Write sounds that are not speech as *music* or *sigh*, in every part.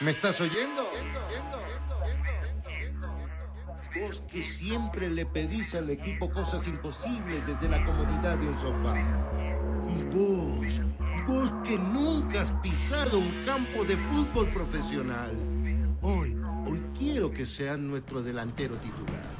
¿Me estás oyendo? Vos que siempre le pedís al equipo cosas imposibles desde la comodidad de un sofá. Vos, vos que nunca has pisado un campo de fútbol profesional. Hoy, hoy quiero que seas nuestro delantero titular.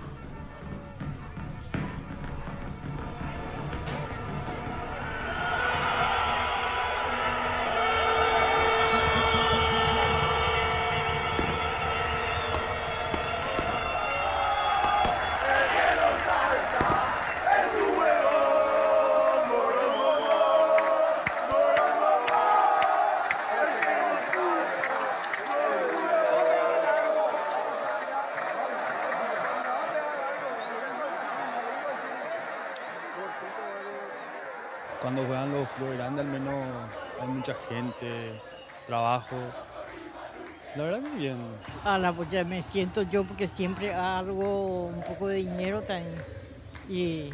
A la pues ya me siento yo porque siempre hago un poco de dinero también. Y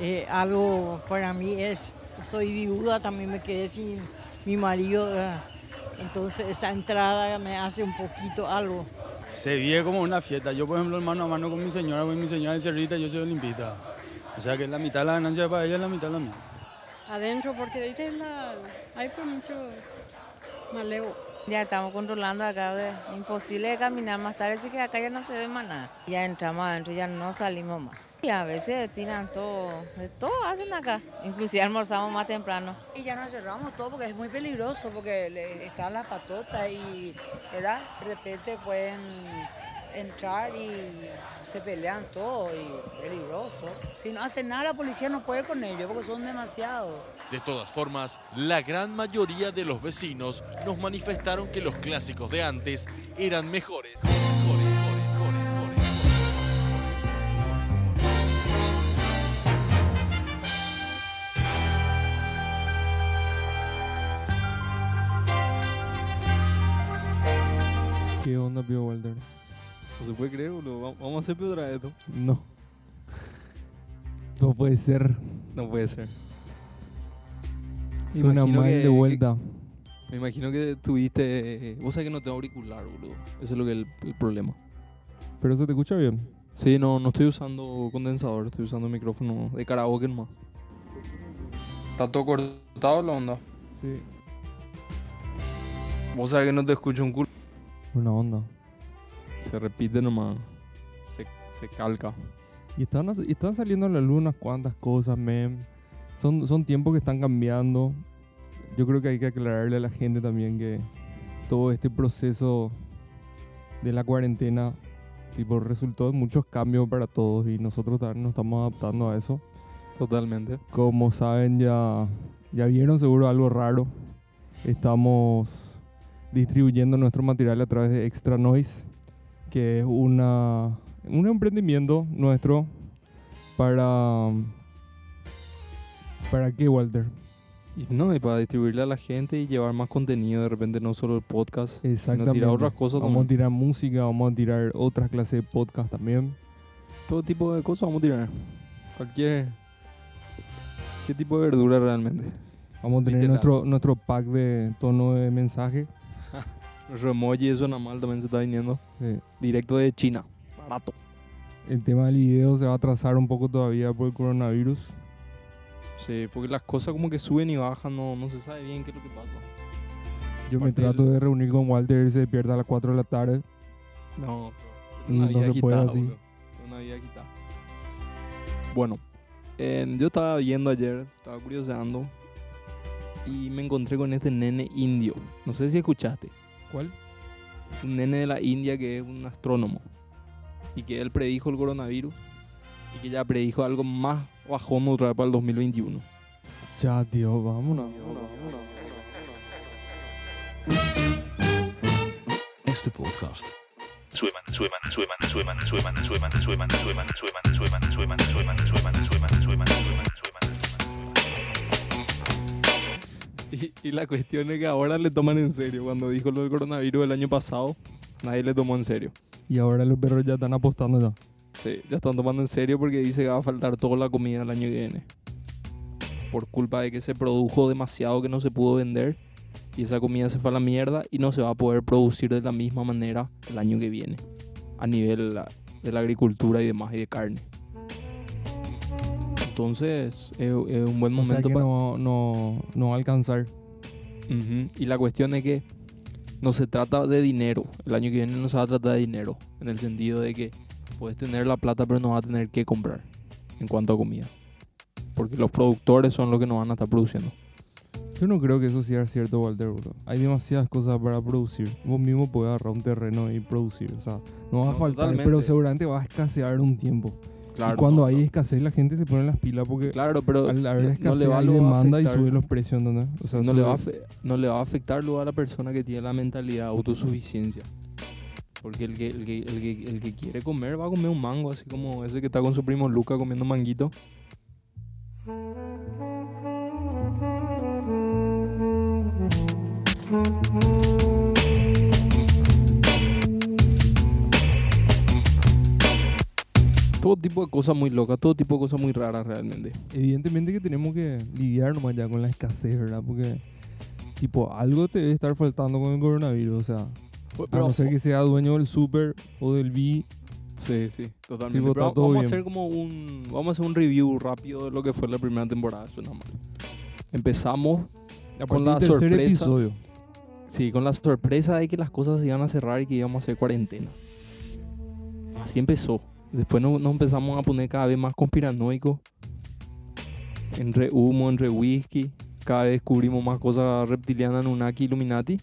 eh, algo para mí es, soy viuda, también me quedé sin mi marido. eh, Entonces esa entrada me hace un poquito algo. Se vive como una fiesta. Yo, por ejemplo, mano a mano con mi señora, voy mi señora en Cerrita, yo soy olimpista. O sea que la mitad de la ganancia para ella, la mitad la mía. adentro porque es la, hay por muchos malevos. Ya estamos controlando acá, ve, imposible de caminar más tarde, así que acá ya no se ve más nada. Ya entramos adentro, ya no salimos más. Y a veces tiran todo, de todo hacen acá, inclusive almorzamos más temprano. Y ya nos cerramos todo porque es muy peligroso, porque están las patotas y ¿verdad? de repente pueden entrar y se pelean todo y peligroso. Si no hacen nada la policía no puede con ellos porque son demasiados. De todas formas, la gran mayoría de los vecinos nos manifestaron que los clásicos de antes eran mejores. ¿Qué onda, Pio Walter? No se puede creer, boludo. Vamos- a hacer peor otra vez esto. No. No puede ser. No puede ser. Suena imagino mal que- de vuelta. Me imagino que tuviste. Vos sabés que no tengo auricular, boludo. Eso es lo que es el, el problema. Pero se te escucha bien. Sí, no, no estoy usando condensador, estoy usando micrófono de karaoke nomás. ¿Está todo cortado la onda? Sí. Vos sabés que no te escucho un culo. Buena onda. Se repite nomás. Se, se calca. Y están, y están saliendo a la luz unas cuantas cosas, mem. Son, son tiempos que están cambiando. Yo creo que hay que aclararle a la gente también que todo este proceso de la cuarentena tipo resultó en muchos cambios para todos y nosotros también nos estamos adaptando a eso. Totalmente. Como saben, ya, ya vieron seguro algo raro. Estamos distribuyendo nuestro material a través de Extra Noise, que es una, un emprendimiento nuestro para... ¿Para qué, Walter? No, y para distribuirle a la gente y llevar más contenido, de repente no solo el podcast, sino tirar otras cosas Vamos a tirar música, vamos a tirar otras clases de podcast también. Todo tipo de cosas vamos a tirar. Cualquier... ¿Qué tipo de verdura realmente? Vamos a tener Literal. nuestro, nuestro pack de tono de mensaje. Nuestro emoji, eso nada mal también se está viniendo. Sí. Directo de China. Barato. El tema del video se va a atrasar un poco todavía por el coronavirus. Sí, porque las cosas como que suben y bajan, no, no se sabe bien qué es lo que pasa. Yo me trato de reunir con Walter, él se despierta a las 4 de la tarde. No, Y una no vida se puede así. Una vida agitada. Bueno, en- yo estaba viendo ayer, estaba curioseando y me encontré con este nene indio. No sé si escuchaste. ¿Cuál? Un nene de la India que es un astrónomo y que él predijo el coronavirus y que ya predijo algo más bajón otra vez para el 2021. Ya, tío, vámonos. Este podcast Sueman, Y, *laughs* y la cuestión es que ahora le toman en serio. Cuando dijo lo del coronavirus el año pasado, nadie le tomó en serio. Y ahora los perros ya están apostando ya. Sí, ya están tomando en serio porque dice que va a faltar toda la comida el año que viene. por culpa de que se produjo demasiado que no se pudo vender y esa comida se fue a la mierda y no se va a poder producir de la misma manera el año que viene a nivel la- de la agricultura y demás y de carne. Entonces es, es un buen O sea momento que para... no, no, no a alcanzar. Ujú, Y la cuestión es que no se trata de dinero. El año que viene no se va a tratar de dinero. En el sentido de que puedes tener la plata pero no vas a tener que comprar en cuanto a comida. Porque los productores son los que nos van a estar produciendo. Yo no creo que eso sea cierto, Walter. bro. Hay demasiadas cosas para producir. Vos mismo podés agarrar un terreno y producir. O sea, no va a No, faltar, totalmente. pero seguramente va a escasear un tiempo. Claro, y cuando no, hay no. escasez, la gente se pone las pilas porque Claro, pero al haber no- no escasez le va, hay demanda y afectar. sube los precios, ¿entendés? O sea, no, le va a, no le va a afectar luego a la persona que tiene la mentalidad de autosuficiencia. Porque el que, el, que, el, que, el que quiere comer va a comer un mango, así como ese que está con su primo Luca comiendo manguito. Todo tipo de cosas muy locas, todo tipo de cosas muy raras realmente. Evidentemente que tenemos que lidiar nomás ya con la escasez, ¿verdad? Porque, tipo, algo te debe estar faltando con el coronavirus. O sea, a no ser que sea dueño del super o del B. Sí, sí, totalmente. Tipo, Pero vamos a hacer como un vamos a hacer un review rápido de lo que fue la primera temporada, suena mal. Empezamos A con la tercer sorpresa. episodio. Sí, con la sorpresa de que las cosas se iban a cerrar y que íbamos a hacer cuarentena. Así empezó. Después nos, nos empezamos a poner cada vez más conspiranoicos. Entre humo, entre whisky. Cada vez descubrimos más cosas reptilianas, Nunaki, Illuminati.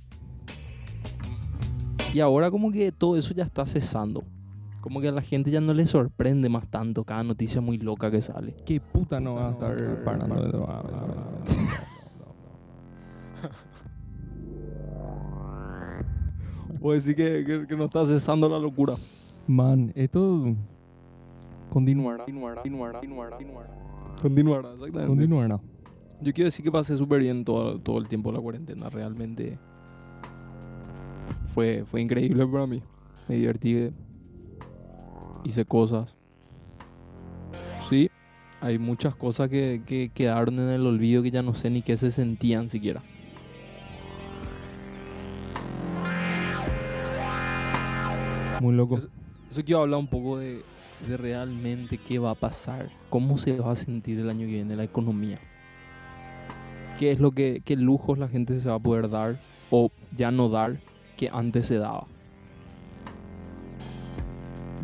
Y ahora como que todo eso ya está cesando. Como que a la gente ya no le sorprende más tanto cada noticia muy loca que sale. ¿Qué puta no va a estar parando? O decir que, que, que no está cesando la locura. Man, esto continuará. Continuará, exactamente. Continuará. Yo quiero decir que pasé súper bien todo, todo el tiempo de la cuarentena. Realmente fue, fue increíble para mí. Me divertí. Hice cosas. Sí, hay muchas cosas que, que quedaron en el olvido que ya no sé ni qué se sentían siquiera. Muy loco. Eso, eso quiero hablar un poco de, de realmente qué va a pasar. Cómo se va a sentir el año que viene la economía. ¿Qué es lo que, qué lujos la gente se va a poder dar o ya no dar que antes se daba?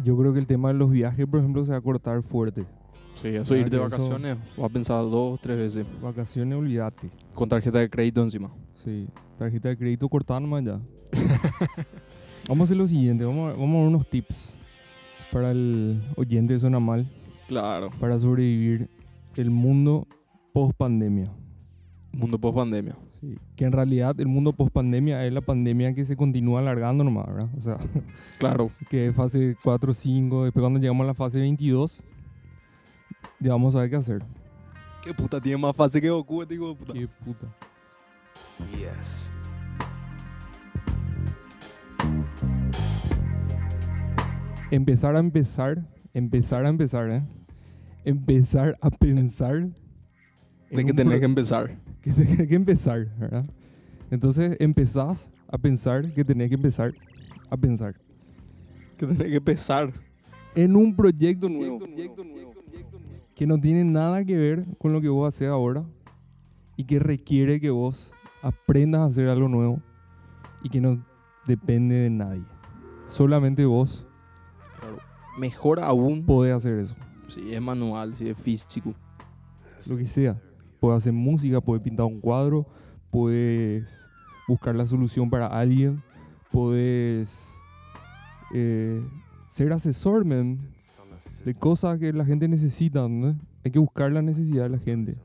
Yo creo que el tema de los viajes, por ejemplo, se va a cortar fuerte. Sí, eso ir de vacaciones, va a pensar dos, tres veces. Vacaciones, olvídate. Con tarjeta de crédito encima. Sí, tarjeta de crédito cortada nomás ya. *laughs* vamos a hacer lo siguiente, vamos a, vamos a dar unos tips para el oyente de Suena Mal Claro. para sobrevivir el mundo post pandemia. Mundo post pandemia. Sí, que en realidad el mundo post pandemia es la pandemia que se continúa alargando nomás, ¿verdad? O sea, *laughs* Claro. que es fase 4, 5, después cuando llegamos a la fase 22, ya vamos a ver qué hacer. ¿Qué puta tiene más fácil que Goku, este hijo de puta? Qué puta. Empezar a empezar, empezar a empezar, ¿eh? Empezar a pensar *laughs* De que tenés que empezar. *laughs* que tenés que empezar, ¿verdad? Entonces empezás a pensar que tenés que empezar a pensar Que tenés que empezar. en un proyecto nuevo que no tiene nada que ver con lo que vos haces ahora y que requiere que vos aprendas a hacer algo nuevo y que no depende de nadie. Solamente vos. Mejor aún podés hacer eso, si es manual, si es físico. lo que sea. Puedes hacer música, puedes pintar un cuadro, puedes buscar la solución para alguien, puedes eh, ser asesor, man, de cosas que la gente necesita, ¿no? Hay que buscar la necesidad de la gente.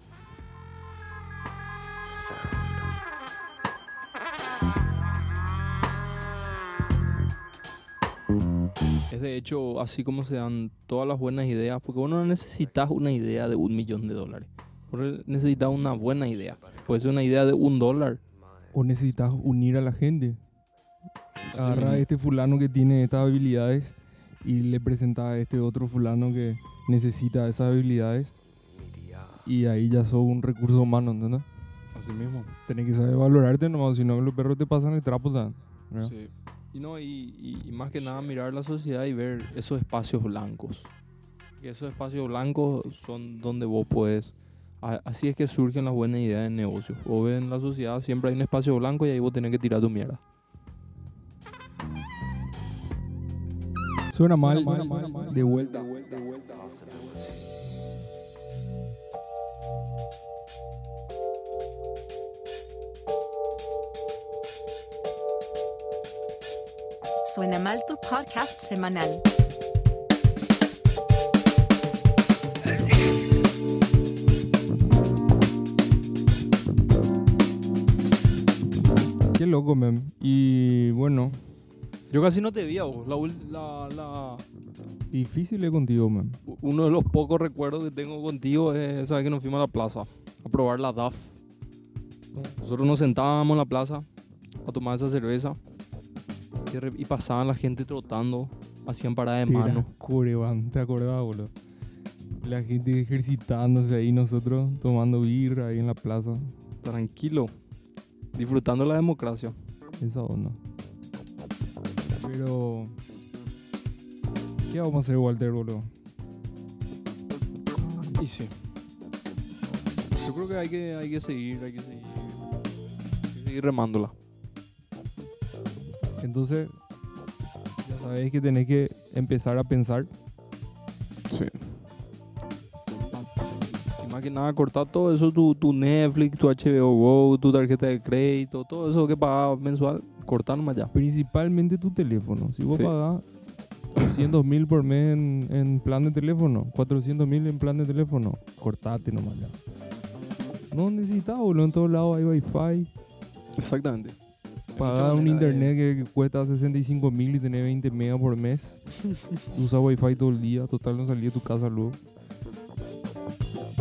Es de hecho así como se dan todas las buenas ideas, porque vos no necesitas una idea de un millón de dólares. Necesitas una buena idea. Puede ser una idea de un dólar. O necesitas unir a la gente. Agarra a mismo. este fulano que tiene estas habilidades y le presenta a este otro fulano que necesita esas habilidades. Y ahí ya sos un recurso humano, ¿entendés? Así mismo. Tenés que saber valorarte nomás, si no los perros te pasan el trapo. ¿verdad? Sí. Y, no, y, y- y más que nada mirar la sociedad y ver esos espacios blancos. Que esos espacios blancos son donde vos puedes... a- Así es que surgen las buenas ideas de negocio. Vos ves en la sociedad siempre hay un espacio blanco y ahí vos tenés que tirar tu mierda. Suena mal, de vuelta. Suena mal tu podcast semanal. Qué loco, mem. Y bueno, Yo casi no te vi a vos. La, la- la- difícil es contigo, mem. uno de los pocos recuerdos que tengo contigo es esa vez que nos fuimos a la plaza a probar la DAF. Nosotros nos sentábamos en la plaza a tomar esa cerveza y, pasaban la gente trotando, hacían parada de mano. Curevan, ¿te acordás, boludo? La gente ejercitándose ahí, nosotros tomando birra ahí en la plaza. Tranquilo, disfrutando la democracia. Esa onda. Pero. ¿Qué vamos a hacer, Walter, boludo? Y sí. Yo creo que hay que, hay que seguir, hay que seguir, hay que seguir remándola. Entonces, ya sabéis que tenés que empezar a pensar. Sí. Y más que nada, cortar todo eso, tu, tu Netflix, tu HBO Go, tu tarjeta de crédito, todo eso que pagabas mensual, cortar nomás ya. Principalmente tu teléfono. Si vos Sí. pagás 200 mil por mes en, en plan de teléfono, 400 mil en plan de teléfono, cortate nomás ya. No necesitas, boludo. En todos lados hay wifi. Exactamente. Pagar un internet que cuesta 65 mil y tener 20 megas por mes. *laughs* Usa wifi todo el día. Total, no salí de tu casa luego.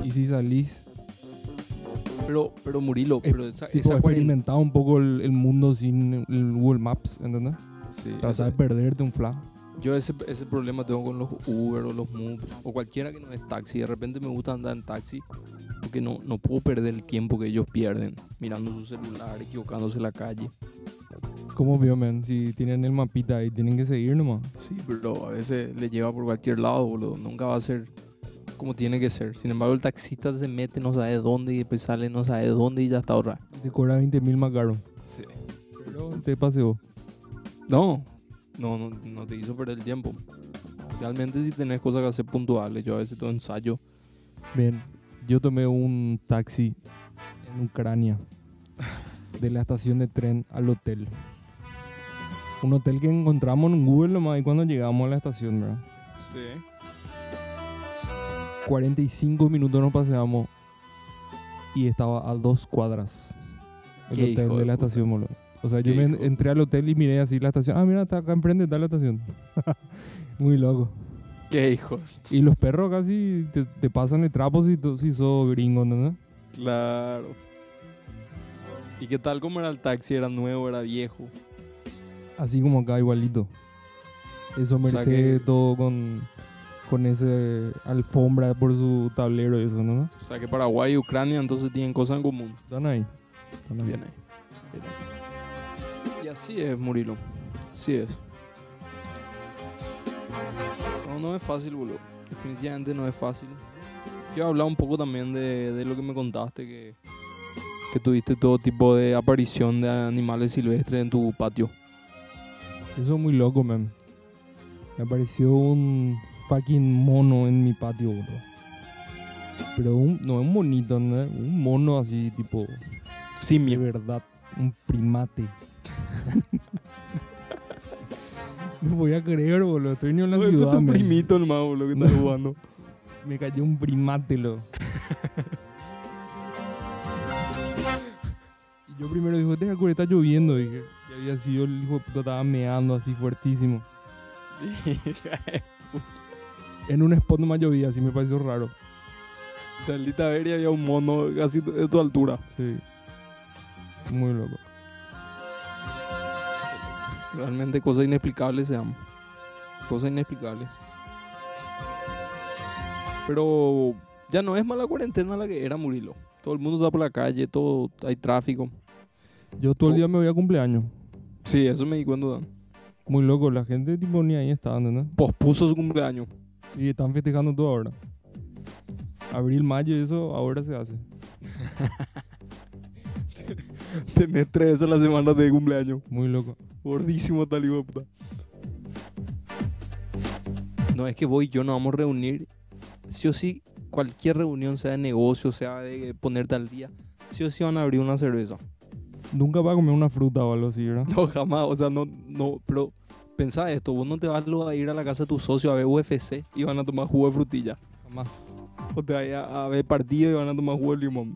Y si salís, Pero, pero Murilo, Es pero esa, tipo, esa experimentar un poco el, el mundo sin el Google Maps, ¿entendés? Sí, Tratar de perderte un flash. yo ese, ese problema tengo con los Uber o los Moves o cualquiera que no es taxi. De repente me gusta andar en taxi porque no, no puedo perder el tiempo que ellos pierden mirando su celular, equivocándose en la calle. ¿Cómo vio, man? Si tienen el mapita ahí, tienen que seguir nomás. Sí, pero a veces le lleva por cualquier lado, boludo. Nunca va a ser como tiene que ser. Sin embargo, el taxista se mete, no sabe dónde y después sale, no sabe dónde y ya está ahorrado. Te cobra 20 mil más caro. Sí. Pero te paseo. No, no, no, no te hizo perder el tiempo. Realmente si tenés cosas que hacer puntuales, yo a veces todo ensayo. Bien, yo tomé un taxi en Ucrania. De la estación de tren al hotel. Un hotel que encontramos en Google nomás y cuando llegamos a la estación, ¿verdad? Sí. 45 minutos nos paseamos y estaba a dos cuadras el hotel de de la puta. estación, boludo. O sea, yo me hijo entré al hotel y miré así la estación. Ah, mira, está acá enfrente, está la estación. *laughs* Muy loco. Qué hijo. Y los perros casi te, te pasan de trapos si, si sos gringo, ¿no? Claro. ¿Y qué tal? ¿Cómo era el taxi? ¿Era nuevo? ¿Era viejo? Así como acá, igualito. Eso O sea Mercedes, que- todo con, con ese alfombra por su tablero y eso, ¿no? O sea que Paraguay y Ucrania entonces tienen cosas en común. Están ahí. Están ahí. Bien ahí. Bien ahí. Y así es, Murilo. Así es. No, no es fácil, boludo. Definitivamente no es fácil. Quiero hablar un poco también de, de lo que me contaste, que, que tuviste todo tipo de aparición de animales silvestres en tu patio. Eso es muy loco, man. Me apareció un fucking mono en mi patio, bro. Pero un, no es un monito, ¿no? Un mono así, tipo, de Simio. verdad. Un primate. *laughs* no voy a creer, boludo. Estoy ni en la No, es ciudad, man. primito nomás, boludo, que está jugando. Me cayó un primate, lo. *laughs* y yo primero dije, que está lloviendo, dije. Y había sido el hijo de puta, estaba meando así fuertísimo. *laughs* En un spot nomás llovía, así me pareció raro. Saliste a ver y había un mono casi de tu altura. Sí. Muy loco. Realmente cosas inexplicables se llaman. Cosas inexplicables. Pero Ya no es mala cuarentena la que era Murilo. Todo el mundo está por la calle, todo hay tráfico. Yo todo el día me voy a cumpleaños. Sí, eso me di cuenta. Dan. Muy loco, la gente tipo ni ahí está, ¿entendés? Pospuso su cumpleaños. Y están festejando todo ahora. Abril, mayo, eso ahora se hace. *laughs* Tenés tres veces la semana de cumpleaños. Muy loco. Gordísimo tal hijo de puta. No, es que voy, yo nos vamos a reunir. Sí o sí, cualquier reunión, sea de negocio, sea de ponerte al día, sí o sí van a abrir una cerveza. Nunca va a comer una fruta o algo así, ¿verdad? No, jamás, o sea, no, no, pero pensá esto, vos no te vas a ir a la casa de tu socio a ver UFC y van a tomar jugo de frutilla. Jamás. O te vas a, a ver partido y van a tomar jugo de limón.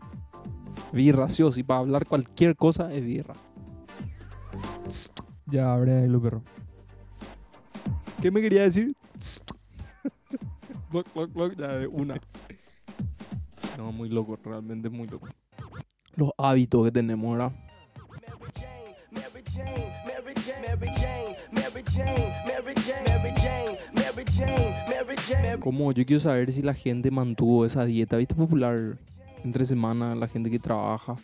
Birra, sí o sí, para hablar cualquier cosa es birra. *tsk* Ya abre ahí los perros. ¿Qué me quería decir? Cloc, cloc, cloc, ya de una. No, muy loco, realmente muy loco. Los hábitos que tenemos, ¿verdad? Como yo quiero saber si la gente mantuvo esa dieta, ¿viste? Popular entre semana, la gente que trabaja.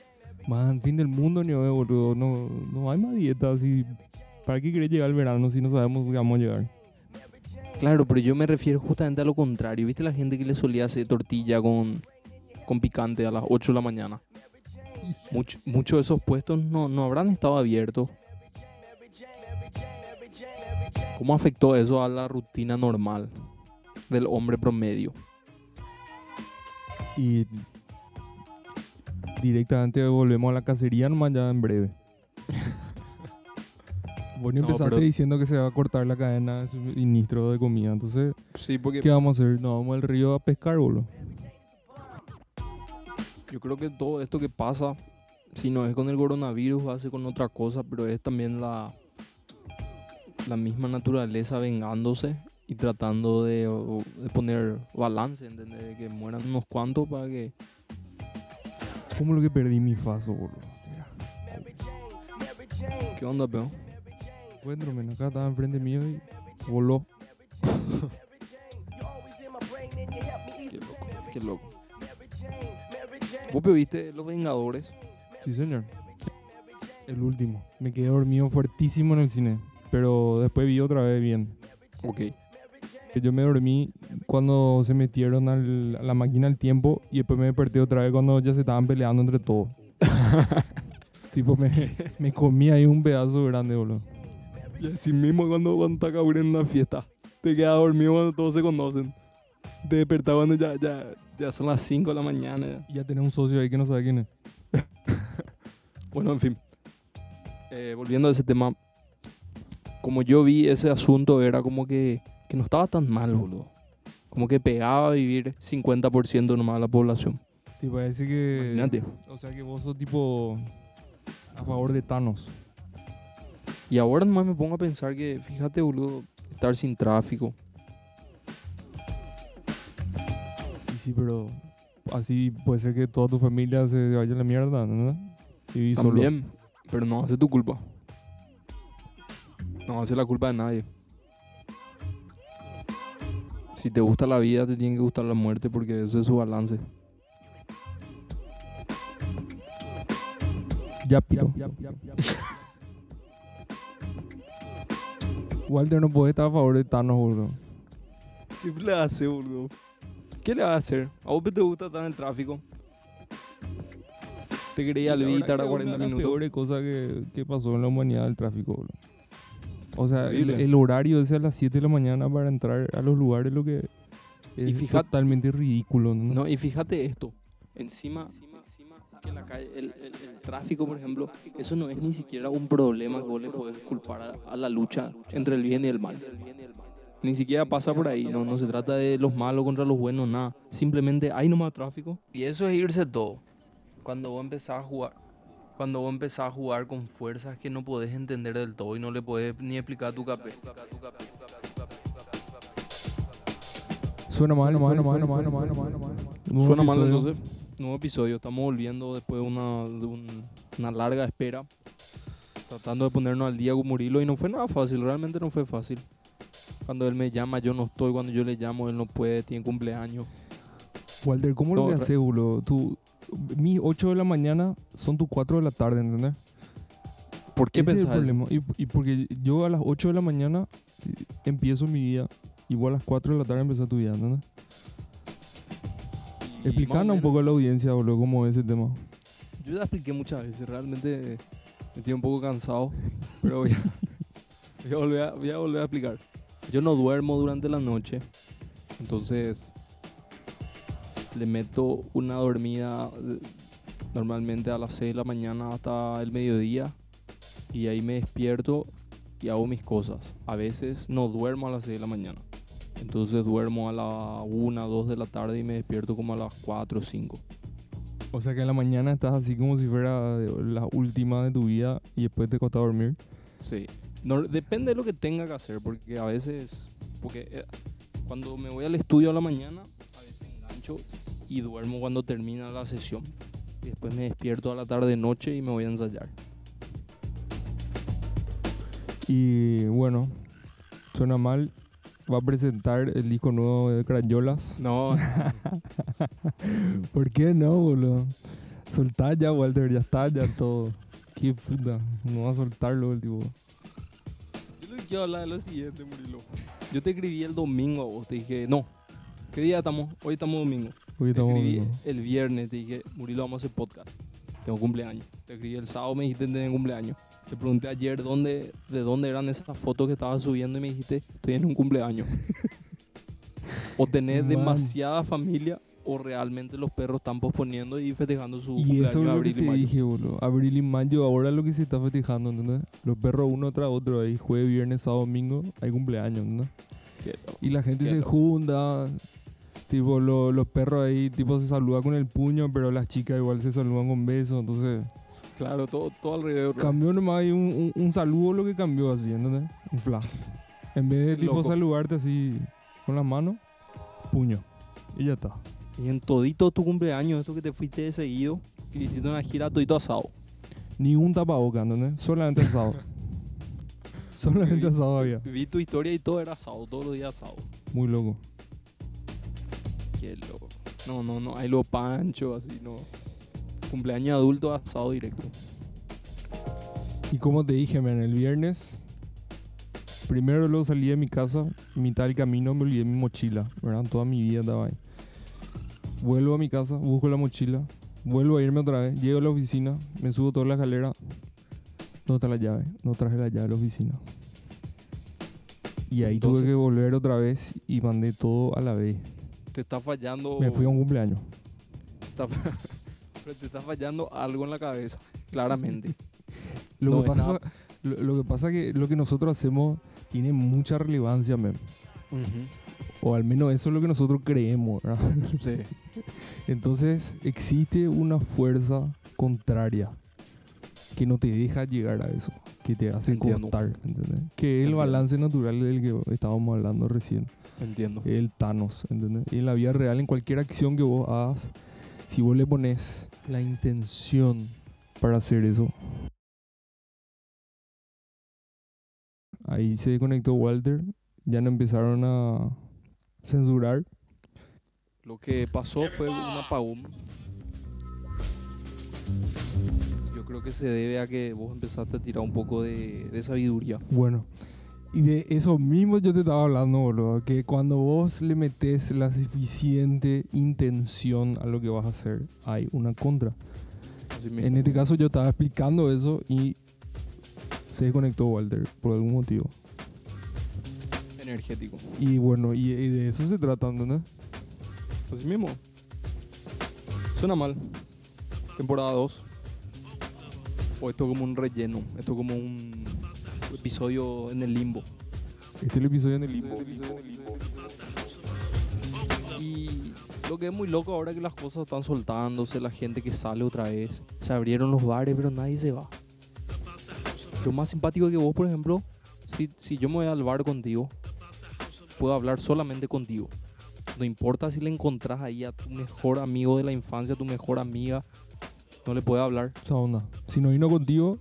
Man, fin del mundo, ni hoy, boludo. No, no hay más dietas. Y ¿Para qué querés llegar el verano si no sabemos que vamos a llegar? Claro, pero yo me refiero justamente a lo contrario. ¿Viste la gente que le solía hacer tortilla con, con picante a las 8 de la mañana? Much- Muchos de esos puestos no, no habrán estado abiertos. ¿Cómo afectó eso a la rutina normal del hombre promedio? Y directamente volvemos a la cacería nomás ya en breve. *laughs* Vos No, empezaste pero- diciendo que se va a cortar la cadena de suministro de comida. Entonces, Sí, porque ¿qué vamos a hacer? Nos vamos al río a pescar, boludo. yo creo que todo esto que pasa, si no es con el coronavirus, va a ser con otra cosa, pero es también la, la misma naturaleza vengándose y tratando de, poner balance, ¿entendés? De que mueran unos cuantos para que... ¿Cómo lo que perdí mi faso, boludo? ¿Qué onda, peón? Encuentro, men, acá estaba enfrente mío y voló. Qué loco, qué loco. ¿Vos viste Los Vengadores? Sí, señor. El último. Me quedé dormido fuertísimo en el cine. Pero después vi otra vez bien. Ok. Yo me dormí cuando se metieron al- a la máquina del tiempo y después me desperté otra vez cuando ya se estaban peleando entre todos. *laughs* tipo, me, me comí ahí un pedazo grande, boludo. Y así mismo cuando, cuando está cabrón en una fiesta. Te quedas dormido cuando todos se conocen. Te despertás cuando ya, ya, ya son las 5 de la mañana. Y ya tenés un socio ahí que no sabe quién es. *laughs* Bueno, en fin. Eh, volviendo a ese tema. Como yo vi ese asunto, era como que, que no estaba tan mal, boludo. Como que pegaba a vivir 50% nomás de la población. Te parece que. Imagínate. O sea que vos sos tipo. A favor de Thanos. Y ahora nomás me pongo a pensar que, fíjate, boludo, estar sin tráfico. Y sí, pero. Así puede ser que toda tu familia se vaya a la mierda, ¿no? Y vivís solo. También, pero no ser tu culpa. No va a ser la culpa de nadie. Si te gusta la vida, te tiene que gustar la muerte porque ese es su balance. Ya, piro. Walter no puede estar a favor de Thanos, boludo. ¿Qué le hace, boludo? ¿Qué le va a hacer? ¿A vos te gusta estar en el tráfico? ¿Te quería al La verdad estar que a es 40 una de las minutos? peores cosas que, que pasó en la humanidad el tráfico, boludo. O sea, el, el horario ese a las 7 de la mañana para entrar a los lugares lo que es Y fíjate- totalmente ridículo, ¿no? No, y fíjate esto. Encima, que la calle, el, el- el tráfico, por ejemplo, eso no es ni siquiera un problema que vos le podés culpar a, a la lucha entre el bien y el mal. Ni siquiera pasa por ahí, no, no se trata de los malos contra los buenos, nada. Simplemente hay nomás tráfico. Y eso es irse todo. Cuando vos empezás a jugar, cuando vos empezás a jugar con fuerzas que no podés entender del todo y no le podés ni explicar a tu capé. Suena mal, mal, mal, mal, mal, mal, mal. Nuevo Suena mal entonces. Nuevo episodio. Estamos volviendo después de una, de un- una larga espera. Tratando de ponernos al día con Murilo. Y no fue nada fácil. Realmente no fue fácil. Cuando él me llama, yo no estoy. Cuando yo le llamo, él no puede. Tiene cumpleaños. Walter, ¿cómo lo No, que re- haces, boludo? Tú, mis 8 de la mañana son tus 4 de la tarde, ¿entendés? ¿Por qué Ese es el pensás eso? problema. Y, y porque yo a las 8 de la mañana eh, empiezo mi día. Igual a las 4 de la tarde empieza tu día, ¿entendés? Y más o Explicanos un menos- poco a la audiencia, boludo, cómo es ese tema. Yo ya expliqué muchas veces, realmente me estoy un poco cansado, *laughs* pero voy a, voy a volver, a, voy a volver a explicar. Yo no duermo durante la noche, entonces le meto una dormida eh, normalmente a las 6 de la mañana hasta el mediodía y ahí me despierto y hago mis cosas. A veces no duermo a las 6 de la mañana, entonces duermo a la 1, 2 de la tarde y me despierto como a las 4 o 5. O sea que en la mañana estás así como si fuera eh, la última de tu vida y después te cuesta dormir. Sí. No, depende de lo que tenga que hacer, porque a veces, porque eh, cuando me voy al estudio a la mañana, a veces engancho y duermo cuando termina la sesión. Y después me despierto a la tarde noche y me voy a ensayar. Y bueno, suena mal. Va a presentar el disco nuevo de Crayolas. No, *laughs* ¿Por qué no, boludo? Soltá ya, Walter, ya está, ya todo. Qué puta, no va a soltarlo el tipo. yo le quiero hablar de lo siguiente, Murilo. Yo te escribí el domingo a vos, te dije, no. ¿Qué día estamos? Hoy estamos domingo. Te escribí el viernes, te dije, Murilo, vamos a hacer podcast. Tengo cumpleaños. Te escribí el sábado, me dijiste tener cumpleaños. Te pregunté ayer dónde, de dónde eran esas fotos que estabas subiendo y me dijiste, estoy en un cumpleaños. *laughs* o tenés Man. demasiada familia o realmente los perros están posponiendo y festejando su Y cumpleaños eso es lo que abril y te mayo. dije, boludo. Abril y mayo, ahora lo que se está festejando, ¿entendés? Los perros uno tras otro ahí, jueves, viernes, sábado, domingo, hay cumpleaños, ¿entendés? Y la gente se junta, tipo, lo- los perros ahí, tipo, se saludan con el puño, pero las chicas igual se saludan con besos, entonces... Claro, todo, todo alrededor. Cambió nomás ahí un, un, un saludo lo que cambió así, ¿entendés? Un flash. En vez de Qué tipo loco. saludarte así con las manos, puño. Y ya está. Y en todito tu cumpleaños, esto que te fuiste de seguido, que hiciste una gira todito asado. Ni un tapaboca, ¿entendés? Solamente asado. *laughs* Solamente asado había. Vi tu historia y todo era asado, todos los días asado. Muy loco. No, no, no, hay lo pancho, así, no. Cumpleaños adulto asado directo. Y como te dije, man, el viernes, primero luego salí de mi casa, mitad del camino me olvidé mi mochila, ¿verdad? Toda mi vida estaba ahí. Vuelvo a mi casa, busco la mochila, vuelvo a irme otra vez, llego a la oficina, me subo toda la escalera, ¿dónde está la llave? No traje la llave de la oficina. Y ahí tuve que volver otra vez y mandé todo a la vez. Te está fallando. Me fui a un cumpleaños. está- *laughs* pero te está fallando algo en la cabeza, claramente. Lo, No que pasa, lo, lo que pasa que lo que nosotros hacemos tiene mucha relevancia. O al menos eso es lo que nosotros creemos, ¿verdad? Sí. *laughs* Entonces existe una fuerza contraria que no te deja llegar a eso, que te hace Entiendo. cortar, ¿entendés? Que es el balance natural del que estábamos hablando recién, Entiendo. el Thanos, ¿entendés? Y en la vida real, en cualquier acción que vos hagas, si vos le pones la intención para hacer eso, ahí se conectó Walter, ya no empezaron a censurar. Lo que pasó fue un apagón. Yo creo que se debe a que vos empezaste a tirar un poco de, de sabiduría. Bueno, y de eso mismo yo te estaba hablando, boludo. Que cuando vos le metes la suficiente intención a lo que vas a hacer, hay una contra. En este caso yo estaba explicando eso y se desconectó Walter por algún motivo. Energético. Y bueno, y, y de eso se trata, ¿entendés? Así mismo. Suena mal. Temporada 2. O esto como un relleno. Esto como un episodio en el limbo. Este es el episodio en el limbo. Y lo que es muy loco ahora que las cosas están soltándose, la gente que sale otra vez. Se abrieron los bares, pero nadie se va. Lo más simpático que vos, por ejemplo, si, si yo me voy al bar contigo, puedo hablar solamente contigo. No importa si le encontrás ahí a tu mejor amigo de la infancia, a tu mejor amiga, no le puedes hablar. Esa onda. Si no vino contigo,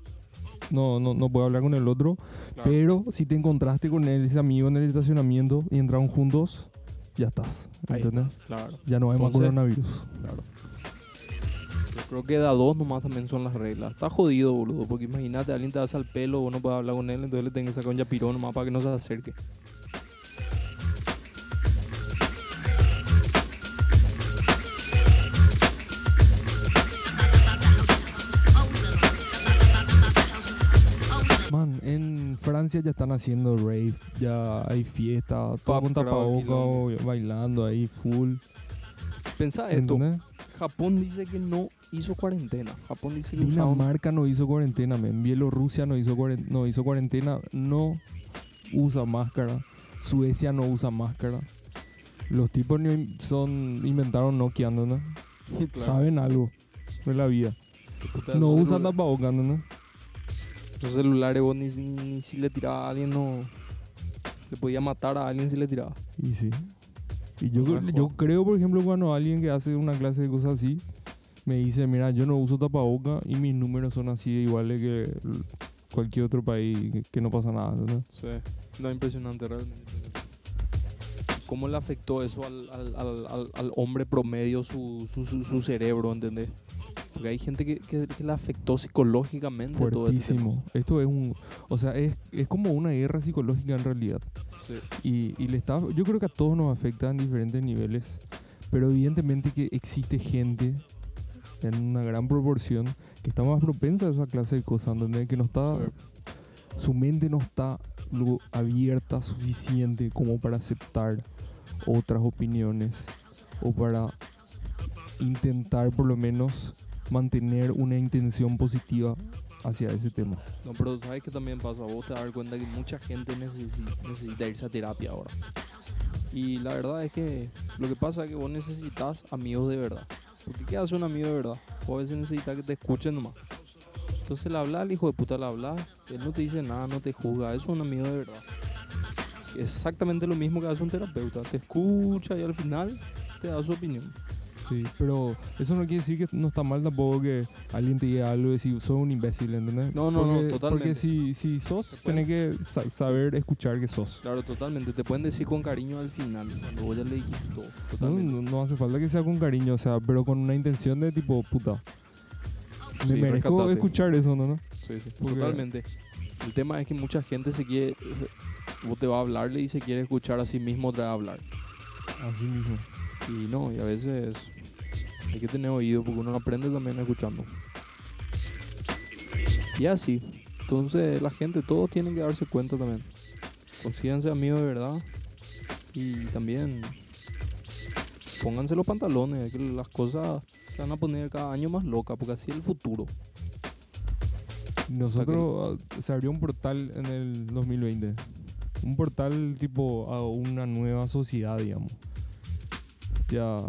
no, no, no puedo hablar con el otro. Claro. Pero si te encontraste con él, ese amigo en el estacionamiento y entraron juntos, ya estás. ¿Entendés? claro. Ya no hay más coronavirus. Claro. Yo creo que de a dos nomás también son las reglas. Está jodido, boludo. Porque imagínate, alguien te hace al pelo, vos no puedes hablar con él, entonces le tenés que sacar un yapirón nomás para que no se acerque. Ya están haciendo rave, ya hay fiesta, todo con tapabocas, bailando ahí full. Pensá esto. ¿Entendés? Japón dice que no hizo cuarentena. Japón dice que usaban- Dinamarca no hizo cuarentena, men. Bielorrusia no hizo, cuaren- no hizo cuarentena, no usa máscara. Suecia no usa máscara. Los tipos son inventaron Nokia, ¿no? *laughs* Claro. Saben algo de la vida. No usan tapabocas, ¿no? Los celulares vos ni, si le tiraba a alguien no... Le podía matar a alguien si le tiraba. Y sí. Y yo, No creo, por ejemplo, cuando alguien que hace una clase de cosas así, me dice, mira, yo no uso tapaboca y mis números son así iguales que cualquier otro país, que, que no pasa nada, ¿no? Sí. No, impresionante realmente. ¿Cómo le afectó eso al, al- al- al- al hombre promedio su, su, su- su cerebro, ¿entendés? Porque hay gente que, que- que le afectó psicológicamente todo este. Fuertísimo. Esto es un... O sea, es, es como una guerra psicológica en realidad. Sí. Y, y le está, yo creo que a todos nos afecta en diferentes niveles, pero evidentemente que existe gente en una gran proporción que está más propensa a esa clase de cosas, ¿entendés? Que no está, su mente no está lo abierta suficiente como para aceptar otras opiniones o para intentar por lo menos mantener una intención positiva hacia ese tema. No, pero sabes que también pasa, vos te das cuenta que mucha gente necesi- necesita irse a terapia ahora. Y la verdad es que lo que pasa es que vos necesitas amigos de verdad. Porque ¿qué hace un amigo de verdad? Vos a veces necesitas que te escuchen nomás. Entonces le hablas al hijo de puta, le hablas, él no te dice nada, no te juzga, es un amigo de verdad. Exactamente lo mismo que hace un terapeuta, te escucha y al final te da su opinión. Sí, pero eso no quiere decir que no está mal tampoco que alguien te diga algo y decir, sos un imbécil, ¿entendés? No, no, no, Porque- totalmente. Porque si, si sos, tenés que sa- saber escuchar que sos. Claro, totalmente, te pueden decir con cariño al final, cuando vos ya le dijiste todo. No, Totalmente. no, no hace falta que sea con cariño, o sea, pero con una intención de tipo, puta. Me Sí, merezco rescatate. escuchar eso, ¿no? no? Sí, sí, Porque- totalmente. El tema es que mucha gente se quiere. Vos te va a hablarle y se quiere escuchar a sí mismo te va a hablar. Así mismo. Y no, y a veces hay que tener oído porque uno aprende también escuchando. Y así. Entonces la gente, todos tienen que darse cuenta también. Consíganse amigos de verdad. Y también pónganse los pantalones, que las cosas se van a poner cada año más locas, porque así es el futuro. Nosotros ah, se abrió un portal en el 2020. Un portal tipo a una nueva sociedad, digamos. Ya.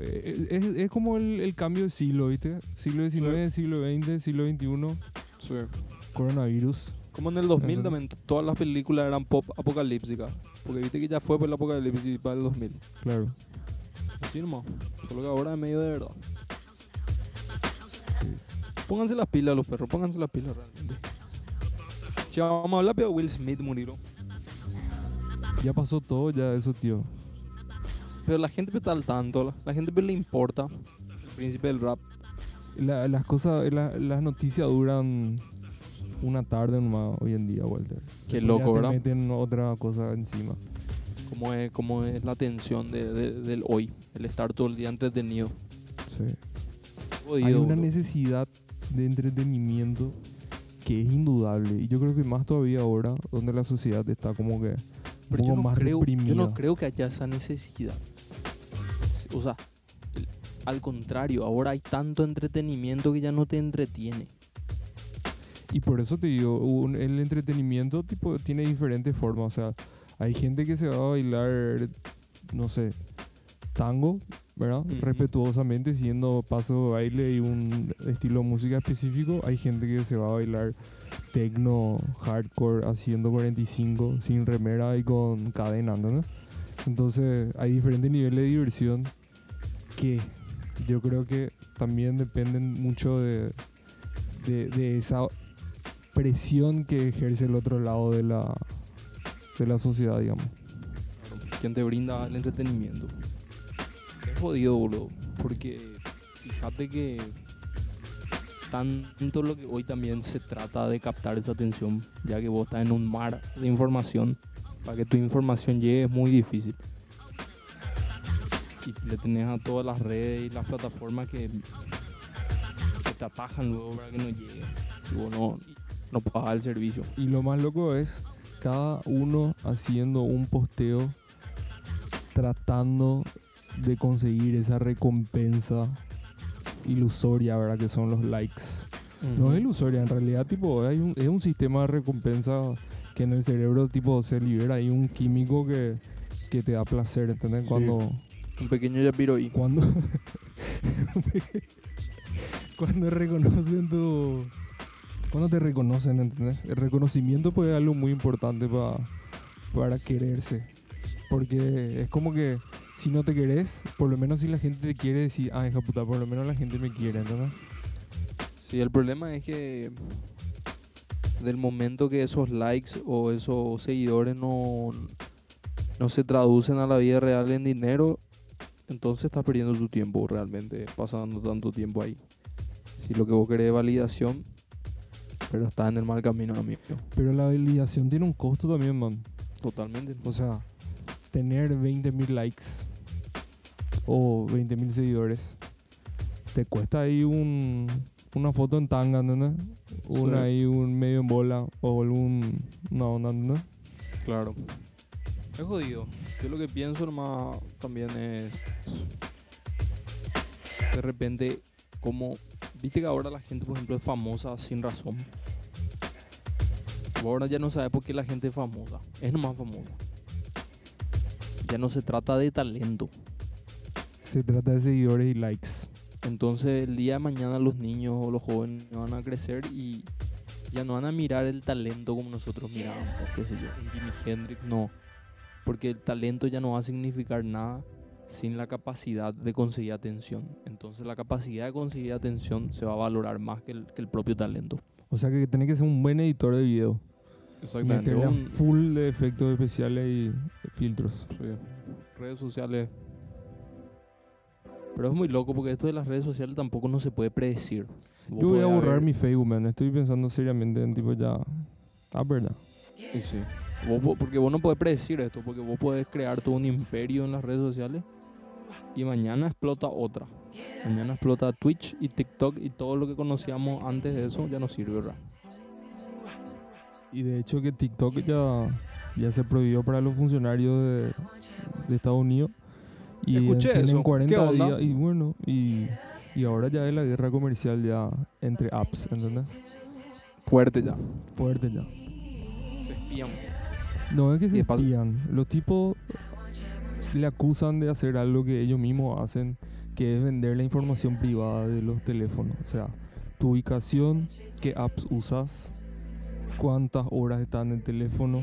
eh, Es, es como el, el cambio de siglo, ¿viste? Siglo XIX, siglo XX, siglo XXI. Coronavirus. Como en el 2000 Entendés. también, todas las películas eran pop apocalípticas. Porque viste que ya fue por el apocalipsis para el 2000. Claro. Así nomás. Solo que ahora es medio de verdad. Pónganse las pilas los perros, pónganse las pilas realmente. Ya, vamos a hablar de Will Smith murió. Ya pasó todo, ya eso, tío. Pero la gente está al tanto, la, la gente le importa. El príncipe del rap. La- las cosas, la- las noticias duran una tarde nomás hoy en día, Walter. Qué Después loco, ¿verdad? meten otra cosa encima. Como es, como es la tensión de- de- del hoy. El estar todo el día entretenido. Sí. Jodido, Hay una boludo. necesidad de entretenimiento que es indudable. Y yo creo que más todavía ahora, donde la sociedad está como que un Pero poco yo no, más creo, reprimida. yo no creo que haya esa necesidad. O sea, al contrario, ahora hay tanto entretenimiento que ya no te entretiene. Y por eso te digo, un- el entretenimiento tipo tiene diferentes formas. O sea, hay gente que se va a bailar, no sé, tango, ¿verdad? Respetuosamente, siguiendo paso de baile y un estilo de música específico. Hay gente que se va a bailar techno, hardcore, haciendo 45, sin remera y con cadena, ¿no? Entonces, hay diferentes niveles de diversión que yo creo que también dependen mucho de, de, de esa presión que ejerce el otro lado de la, de la sociedad, digamos. quien te brinda el entretenimiento. Es jodido, boludo. Porque fíjate que tanto lo que hoy también se trata de captar esa atención, ya que vos estás en un mar de información, para que tu información llegue es muy difícil. Y le tenés a todas las redes y las plataformas que, que te atajan luego para que no llegue. Y vos no, no pagas el servicio. Y lo más loco es cada uno haciendo un posteo tratando de conseguir esa recompensa ilusoria, ¿verdad? Que son los likes. No es ilusoria, en realidad, tipo, hay un, es un sistema de recompensa que en el cerebro, tipo, se libera ahí un químico que, que te da placer, ¿entendés? Sí. Cuando, Un pequeño yapiro ahí. cuando, *laughs* cuando reconocen tu, cuando te reconocen, ¿entendés? El reconocimiento, pues, es algo muy importante pa- para quererse. Porque es como que si no te querés, por lo menos si la gente te quiere decir, ah, hija puta, por lo menos la gente me quiere, ¿entendés? Sí, el problema es que del momento que esos likes o esos seguidores no, no se traducen a la vida real en dinero, entonces estás perdiendo tu tiempo realmente, pasando tanto tiempo ahí. Si lo que vos querés es validación, pero estás en el mal camino, amigo. Pero la validación tiene un costo también, man. Totalmente. O sea, tener 20.000 likes o 20.000 seguidores te cuesta ahí un, una foto en tanga, ¿entendés? Una Sí. ahí, un medio en bola o algún. No, onda, ¿entendés? Claro. Es jodido. Yo lo que pienso nomás también es. De repente, como. Viste que ahora la gente, por ejemplo, es famosa sin razón. Ahora ya no sabes por qué la gente es famosa. Es nomás famosa. Ya no se trata de talento. Se trata de seguidores y likes. Entonces, el día de mañana los niños o los jóvenes van a crecer y ya no van a mirar el talento como nosotros mirábamos, qué sé yo, Jimi Hendrix, no. Porque el talento ya no va a significar nada sin la capacidad de conseguir atención. Entonces, la capacidad de conseguir atención se va a valorar más que el, que el propio talento. O sea que tenés que ser un buen editor de video. Exactamente. Meterle Un- full de efectos especiales y filtros. Sí, redes sociales. Pero es muy loco porque esto de las redes sociales tampoco no se puede predecir. Vos Yo voy a borrar haber- mi Facebook, man. Estoy pensando seriamente en tipo ya. Ah, verdad. Y sí. Vos po- porque vos no podés predecir esto, porque vos podés crear todo un imperio en las redes sociales y mañana explota otra. Mañana explota Twitch y TikTok y todo lo que conocíamos antes de eso ya no sirve, ¿verdad? Y de hecho que TikTok ya, ya se prohibió para los funcionarios de, de Estados Unidos. Y Escuché tienen eso. ¿Qué 40 onda? días. Y bueno, y, y ahora ya es la guerra comercial ya entre apps, ¿entendés? Fuerte ya. Fuerte ya. Se espían. No es que se espían. Los tipos le acusan de hacer algo que ellos mismos hacen, que es vender la información privada de los teléfonos. O sea, tu ubicación, qué apps usas, cuántas horas están en el teléfono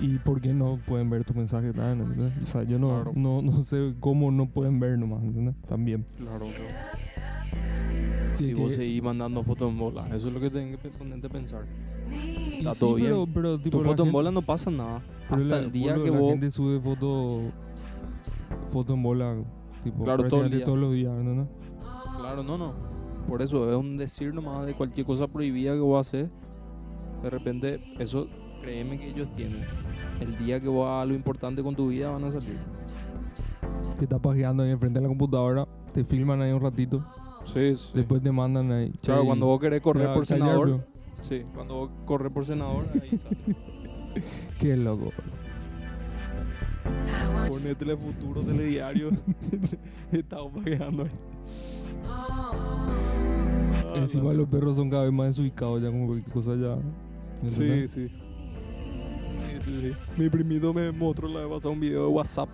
y por qué no pueden ver tu mensaje. ¿entendés? O sea, yo no, Claro. no, no sé cómo no pueden ver nomás, ¿entendés? También. Claro, Sí, y vos que- seguís mandando fotos en bola. Eso es lo que tenés que ponerte a pensar. y Está sí, todo bien. pero, pero, tipo, tu la foto en bola no pasa nada. Pero Hasta la, el día que la vos... gente sube foto, foto en bola, tipo, Claro, todo el prácticamente día. todos los días, ¿no? Claro, no, no. Por eso es un decir nomás de cualquier cosa prohibida que vos haces. De repente, eso, créeme que ellos tienen. El día que vos hagas lo importante con tu vida van a salir. Te estás pajeando ahí enfrente de la computadora, te filman ahí un ratito, Sí, sí. después te mandan ahí. Claro, "Che, cuando vos querés correr por senador. bro". Sí, cuando vos corres por senador, ahí sale. *laughs* Qué loco. Pone telefuturo, telediario. *laughs* Estamos pajeando ahí. Encima los perros son cada vez más desubicados ya como cualquier cosa ya. ¿me Sí, sí. Sí, sí, sí. Mi primito me mostró la vez pasada un video de WhatsApp.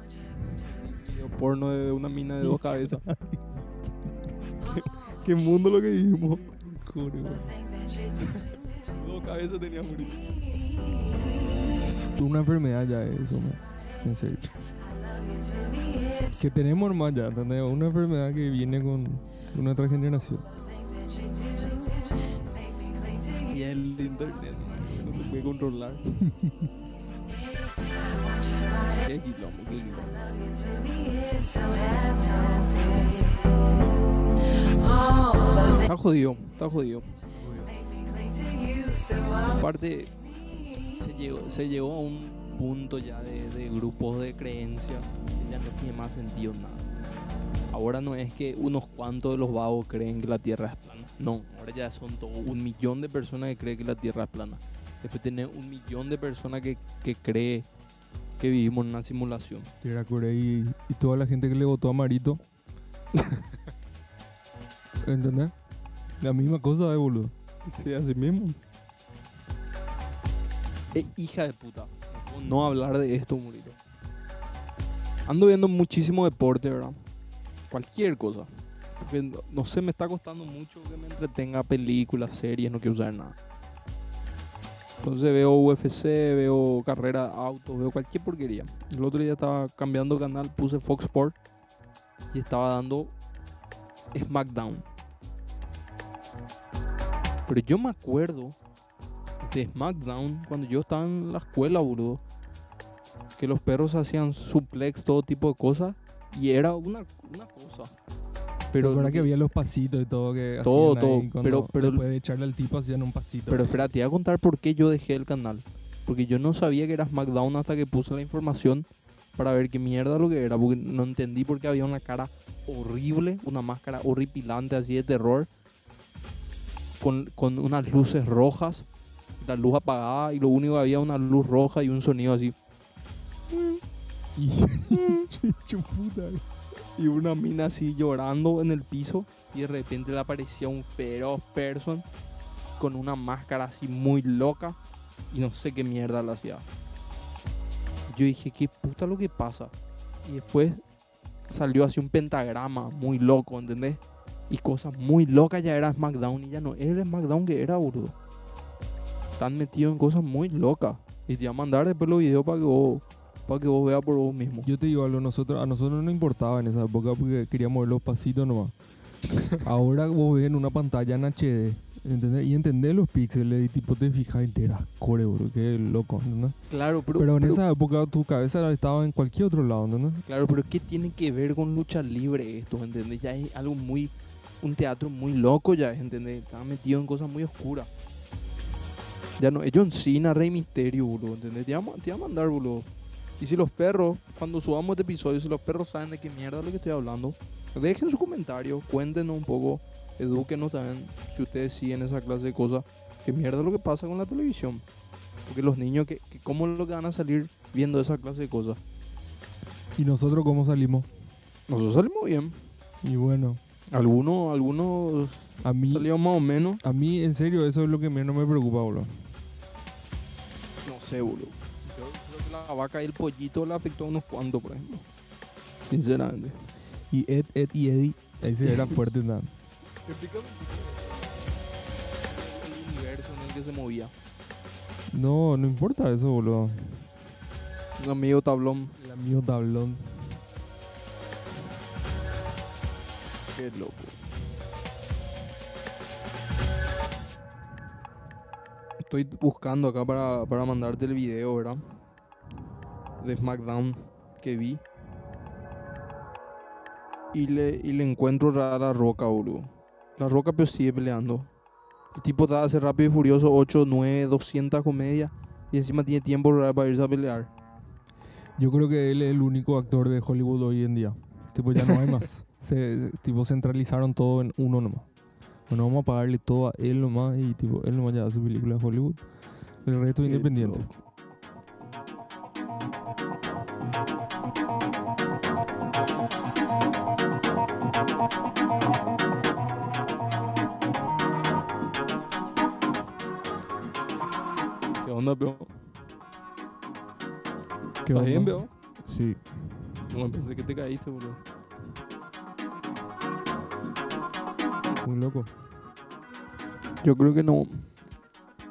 Un video porno de una mina de dos cabezas. *laughs* ¿Qué, mundo lo que vivimos. Dos cabezas tenía morir. Una enfermedad ya es eso, man. En serio. Que tenemos hermano ya, ¿entendés? Una enfermedad que viene con nuestra generación. Y el internet no se puede controlar. *laughs* qué quilombo, qué quilombo. Está jodido, está jodido. Aparte, se llegó, se llegó a un punto ya de, de grupos de creencias que ya no tiene más sentido nada. Ahora no es que unos cuantos de los vagos creen que la Tierra es plana. No, ahora ya son todo un millón de personas que creen que la Tierra es plana. Después tener un millón de personas que, que cree que vivimos en una simulación. Tierra Corea y, y toda la gente que le votó a Marito. *laughs* ¿Entendés? La misma cosa, eh, boludo. Sí, así mismo. Eh, hija de puta. No hablar de esto, Murito. Ando viendo muchísimo deporte, ¿verdad? Cualquier cosa. Porque no, no sé, me está costando mucho que me entretenga películas, series, no quiero usar nada. Entonces veo UFC, veo carrera de autos, veo cualquier porquería. El otro día estaba cambiando canal, puse Fox Sport y estaba dando SmackDown. Pero yo me acuerdo de SmackDown cuando yo estaba en la escuela, boludo. Que los perros hacían suplex, todo tipo de cosas. Y era una, una cosa. Pero verdad que había los pasitos y todo que Todo, hacían ahí todo, pero- pero- después de echarle al tipo hacían un pasito. pero espera, te voy a contar por qué yo dejé el canal. Porque yo no sabía que era SmackDown hasta que puse la información para ver qué mierda lo que era. Porque no entendí porque había una cara horrible, una máscara horripilante así de terror. Con, con unas luces rojas, la luz apagada y lo único que había una luz roja y un sonido así. *laughs* Y una mina así llorando en el piso. Y de repente le aparecía un feroz person con una máscara así muy loca. Y no sé qué mierda le hacía. Yo dije, ¿qué puta lo que pasa? Y después salió así un pentagrama muy loco, ¿entendés? Y cosas muy locas ya era SmackDown y ya no era el SmackDown que era, boludo. Están metidos en cosas muy locas. Y te voy a mandar después los videos para que vos, para que vos veas por vos mismo. Yo te digo algo, nosotros, a nosotros no importaba en esa época porque queríamos ver los pasitos nomás. *laughs* Ahora vos ves en una pantalla en HD, ¿entendés? Y entendés los píxeles y tipo te fijas enteras, core, bro, qué loco, ¿entendés? Claro, pero, Pero en pero- esa época tu cabeza estaba en cualquier otro lado, ¿entendés? Claro, pero ¿qué tiene que ver con lucha libre esto? ¿Entendés? Ya es algo muy. Un teatro muy loco, ya, ¿entendés? Está metido en cosas muy oscuras. Ya no, es John Cena, Rey Misterio, boludo, ¿entendés? Te voy, a, ma- te voy a mandar, boludo. Y si los perros, cuando subamos este episodio, si los perros saben de qué mierda es lo que estoy hablando, dejen su comentario, cuéntenos un poco, edúquenos también, si ustedes siguen esa clase de cosas, qué mierda lo que pasa con la televisión. Porque los niños, que, que ¿cómo lo que van a salir viendo esa clase de cosas? Y nosotros cómo salimos. Nosotros salimos bien. Y bueno, Algunos, algunos a mí, salieron más o menos. a mí en serio eso es lo que menos me preocupa, boludo. No sé, boludo. Yo creo que la vaca y el pollito le afectó a unos cuantos, por ejemplo. Sinceramente. Y Ed, Ed y Eddie, ese era fuerte, *laughs* ¿no? El universo en el que se movía. No, no importa eso, boludo. Un amigo tablón. El amigo tablón. Qué loco. Estoy buscando acá para, para mandarte el video, ¿verdad? De SmackDown que vi. Y le, y le encuentro a la roca, boludo. La roca pero sigue peleando. El tipo está hace rápido y furioso 8, 9, 200 comedias. Y encima tiene tiempo para irse a pelear. Yo creo que él es el único actor de Hollywood hoy en día. Tipo, ya no hay más. *laughs* Se, tipo, centralizaron todo en uno nomás. Bueno, vamos a pagarle todo a él nomás y tipo, él nomás ya hace películas de Hollywood. El resto es independiente. loco. ¿Qué onda, Peo? ¿Qué ¿Estás bien? Peo? Sí. No, pensé que te caíste, boludo. Muy loco. Yo creo que no.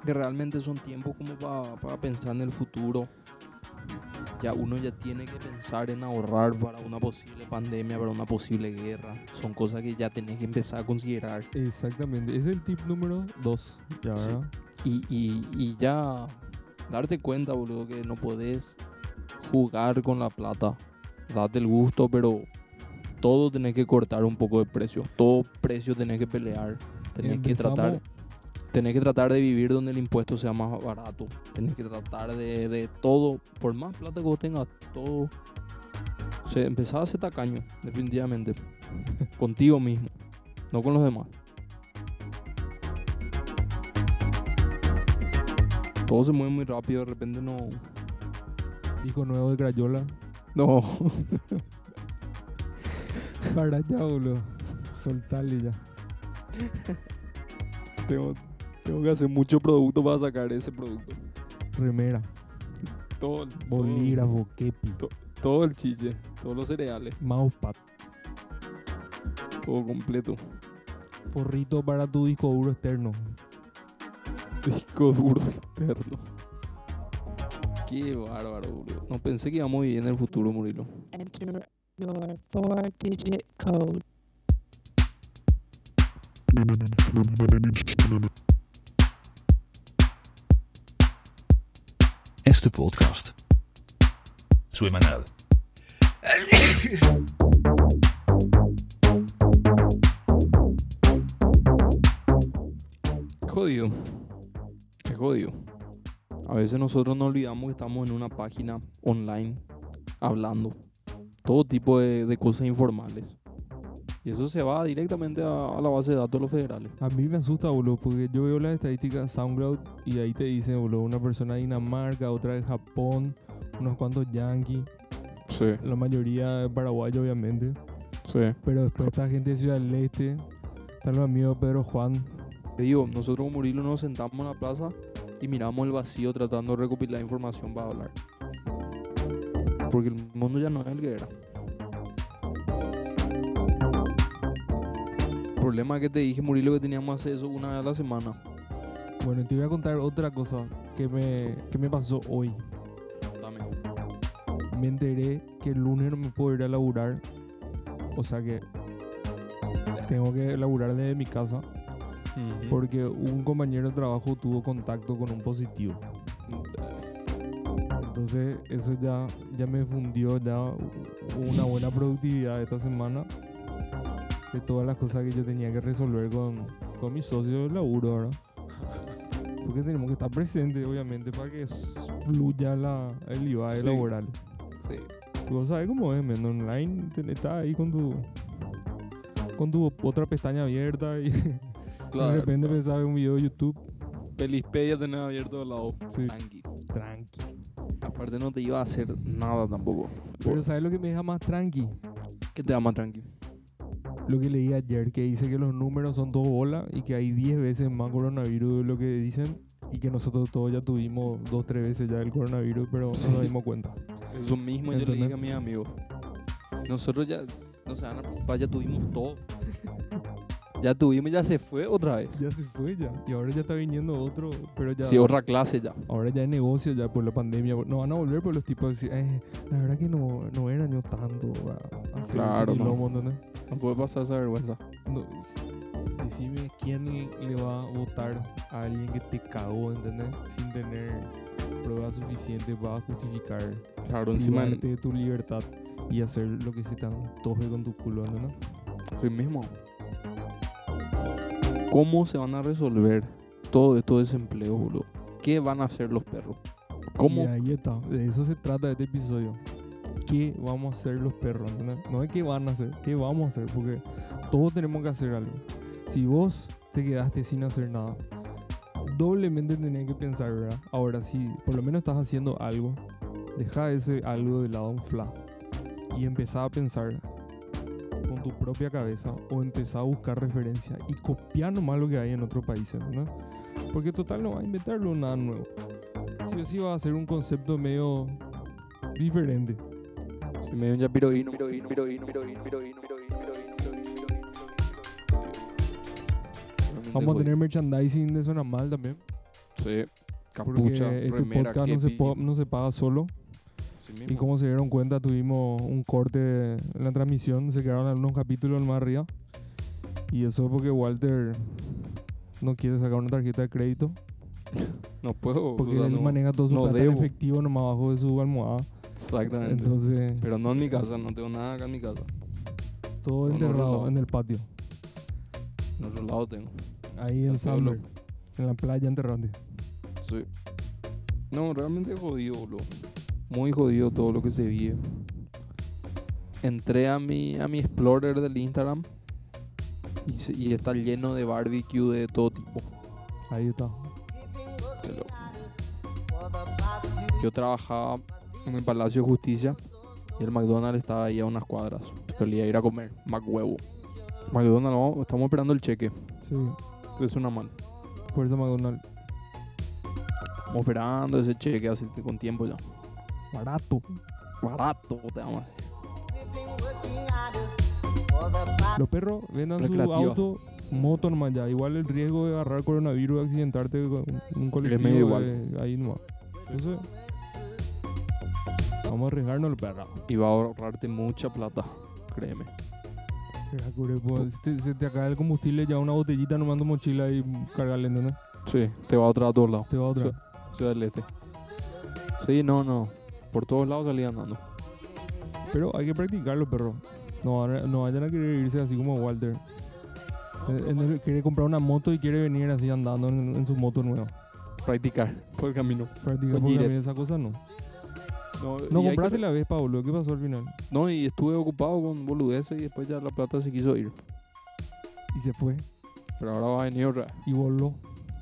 Que realmente son tiempos como para pensar en el futuro. Ya uno ya tiene que pensar en ahorrar para una posible pandemia, para una posible guerra. Son cosas que ya tenés que empezar a considerar. Exactamente. Ese es el tip número dos. Ya, Sí. ¿verdad? Y, y, y ya darte cuenta, boludo, que no podés jugar con la plata, date el gusto, pero todo tenés que cortar un poco de precio. Todo precio tenés que pelear. Tenés que tratar. Tenés que tratar de vivir donde el impuesto sea más barato. Tenés que tratar de, de todo. Por más plata que vos tengas, todo. Se empezaba a ser tacaño, definitivamente. *laughs* Contigo mismo, no con los demás. Todo se mueve muy rápido, de repente no. Disco nuevo de Crayola. No. Para ya, boludo. Soltarle ya. tengo, tengo que hacer mucho producto para sacar ese producto. Remera. Todo, Bolígrafo, kepi. todo, todo el chiche, todos los cereales, Mousepad. todo completo. Forrito para tu disco duro externo. Disco duro externo. Qué bárbaro, boludo. No pensé que íbamos a vivir en el futuro, Murilo. Enter your four-digit code. Este podcast. Semanal. Jodido. Es jodido. A veces nosotros nos olvidamos que estamos en una página online hablando. Todo tipo de, de cosas informales. Y eso se va directamente a, a la base de datos de los federales. A mí me asusta, boludo, porque yo veo las estadísticas SoundCloud y ahí te dicen, boludo, una persona de Dinamarca, otra de Japón, unos cuantos yankees, Sí, la mayoría de Paraguay, obviamente. sí. Pero después esta gente de Ciudad del Este, están los amigos de Pedro Juan. Te digo, nosotros con Murilo nos sentamos en la plaza y miramos el vacío tratando de recopilar información para hablar. Porque el mundo ya no es el que era. El problema que te dije, Murilo, que teníamos hacer eso una vez a la semana. Bueno, te voy a contar otra cosa que me, que me pasó hoy. Dame. Me enteré que el lunes no me puedo ir a laburar. O sea que tengo que laburar desde mi casa porque un compañero de trabajo tuvo contacto con un positivo. Entonces eso ya, ya me fundió ya una buena productividad esta semana de todas las cosas que yo tenía que resolver con, con mis socios de laburo, ¿verdad? Porque tenemos que estar presentes, obviamente, para que fluya la, el IVA Sí. laboral. Sí. Tú sabes cómo es, men, online estás ahí con tu con tu otra pestaña abierta y *laughs* Claro, de repente claro. pensaba en un video de YouTube. Pelispedia tenés abierto al lado. Sí. Tranqui. Tranqui. Aparte no te iba a hacer nada tampoco. Pero ¿sabes lo que me deja más tranqui? ¿Qué te da más tranqui? Lo que leí ayer, que dice que los números son dos bolas y que hay 10 veces más coronavirus de lo que dicen y que nosotros todos ya tuvimos dos, tres veces ya el coronavirus, pero no nos dimos cuenta. Eso mismo yo le dije a mis amigos. Nosotros ya, no se van a preocupar, ya tuvimos todo. *laughs* ya tuvimos, ya se fue otra vez. Ya se fue ya. Y ahora ya está viniendo otro, pero ya... Sí, otra clase ya. Ahora ya hay negocio ya por la pandemia. No van a volver por los tipos decir, eh, la verdad que no, no era yo tanto a hacer Claro, ese no. quilombo", ¿entendés? No puede pasar esa vergüenza. No, decime quién le va a votar a alguien que te cagó, ¿entendés? Sin tener pruebas suficientes para justificar Claro, encima de tu libertad y hacer lo que se te antoje con tu culo, ¿entendés? Sí mismo. ¿Cómo se van a resolver todo esto desempleo, boludo? ¿Qué van a hacer los perros? ¿Cómo? Y ahí está, de eso se trata este episodio. ¿Qué vamos a hacer los perros? ¿entendés? No es qué van a hacer, qué vamos a hacer, porque todos tenemos que hacer algo. Si vos te quedaste sin hacer nada, doblemente tenés que pensar, ¿verdad? Ahora, si por lo menos estás haciendo algo, deja ese algo de lado un fla y empezá a pensar con tu propia cabeza o empezá a buscar referencia y copiar nomás lo que hay en otros países, ¿no? Porque total no va a inventarlo nada nuevo. Sí o sí va a ser un concepto medio diferente. Si me dio un yapiroíno, piroíno, piroíno, piroíno, piroíno, Vamos a tener merchandising de Suena Mal también. Sí, Porque capucha, este remera, podcast no se, no se paga solo. Y como se dieron cuenta, tuvimos un corte en la transmisión. Se quedaron algunos capítulos más arriba. Y eso porque Walter no quiere sacar una tarjeta de crédito. No puedo. Porque o sea, él no- maneja todo su no plata en efectivo nomás abajo de su almohada. Exactamente. Entonces, Pero no en mi casa, no tengo nada acá en mi casa. todo no, enterrado en el patio. En otro lado tengo. Ahí en El. Summer. En la playa enterrante. Sí. No, realmente jodido, boludo. Muy jodido todo lo que se vive. Entré a mi, a mi Explorer del Instagram y, se- y está lleno de barbecue de todo tipo. Ahí está. Yo trabajaba en el Palacio de Justicia y el McDonald's estaba ahí a unas cuadras. Solía ir a comer, McHuevo. McDonald's, estamos esperando el cheque. Sí. Es una mal. Fuerza McDonald's. Estamos esperando ese cheque así con tiempo ya. Barato. Barato, te vamos a. Los perros vendan su auto, moto nomás ya. Igual el riesgo de agarrar coronavirus y accidentarte con un colectivo. medio igual. eh, ahí nomás. Entonces, vamos a arriesgarnos el perro. Y va a ahorrarte mucha plata, créeme. Que, pues, si te- se te acaba el combustible, ya una botellita nomás en tu mochila y cargarle, ¿entendés? Sí, te va a otra a todos lados. Te va a otra. Ciudad del Este. Sí, no, no. Por todos lados salía andando. Pero hay que practicarlo, perro. No, no vayan a querer irse así como Walter. En el- quiere comprar una moto y quiere venir así andando en, en su moto nueva. Practicar por el camino. Practicar a Gillette. mí esa cosa no. No, No compraste que- la vez, Pablo. ¿Qué pasó al final? No, y estuve ocupado con boludeces y después ya la plata se quiso ir. Y se fue. Pero ahora va a venir otra vez. Y voló.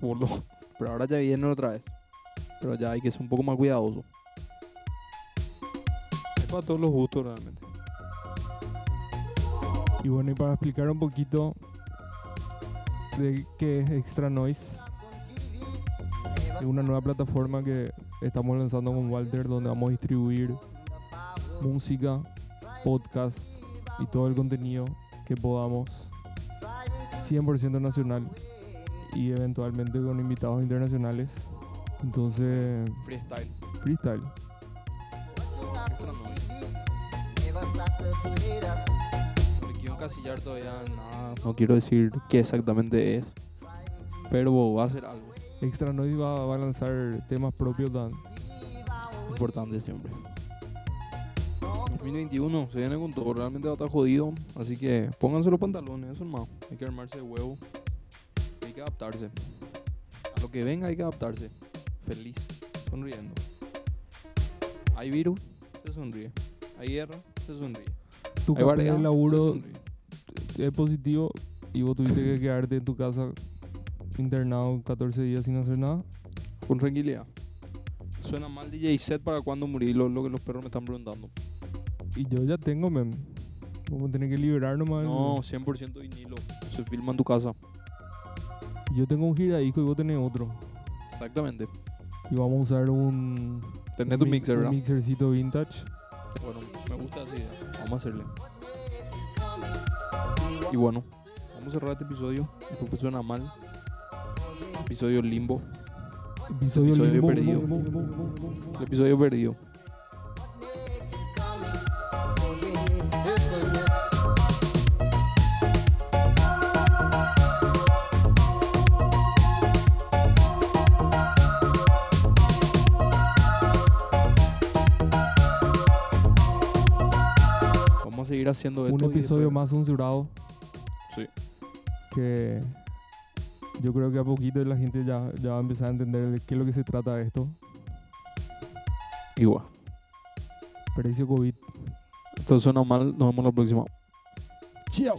Voló. *laughs* Pero ahora ya viene otra vez. Pero ya hay que ser un poco más cuidadoso. Para todos los gustos realmente. Y bueno, y para explicar un poquito de qué es Extra Noise, es una nueva plataforma que estamos lanzando con Walter donde vamos a distribuir música, podcast y todo el contenido que podamos 100% nacional y eventualmente con invitados internacionales. Entonces, Freestyle. freestyle. No todavía nada. No quiero decir qué exactamente es. Pero va a ser algo Extra Noise va, va a lanzar temas propios tan importante siempre. 2021 se viene con todo, realmente va a estar jodido. Así que pónganse los pantalones, eso más. Hay que armarse de huevo. Hay que adaptarse. A lo que venga hay que adaptarse. Feliz, sonriendo. Hay virus, se sonríe. Hay se sonríe. tu Hay variedad, se laburo es positivo y vos tuviste que quedarte en tu casa internado 14 días sin hacer nada. Con tranquilidad. Suena mal DJ set para cuando morí, lo, lo que los perros me están preguntando. Y yo ya tengo, mem. Vamos a tener que liberar nomás. No, 100% vinilo. Se filma en tu casa. Yo tengo un giradisco y vos tenés otro. Exactamente. Y vamos a usar un. Tenés un tu mi- mixer, un mixercito vintage. Bueno, me gusta esa idea. Vamos a hacerle. Y bueno, vamos a cerrar este episodio. Esto fue suena mal. Episodio limbo. Episodio, Episodio limbo. perdido. El episodio perdido. Haciendo esto. Un episodio después- más censurado. Sí. Que yo creo que a poquito la gente ya, ya va a empezar a entender de qué es lo que se trata de esto. Igual. Precio COVID. Esto suena mal. Nos vemos la próxima. Chao.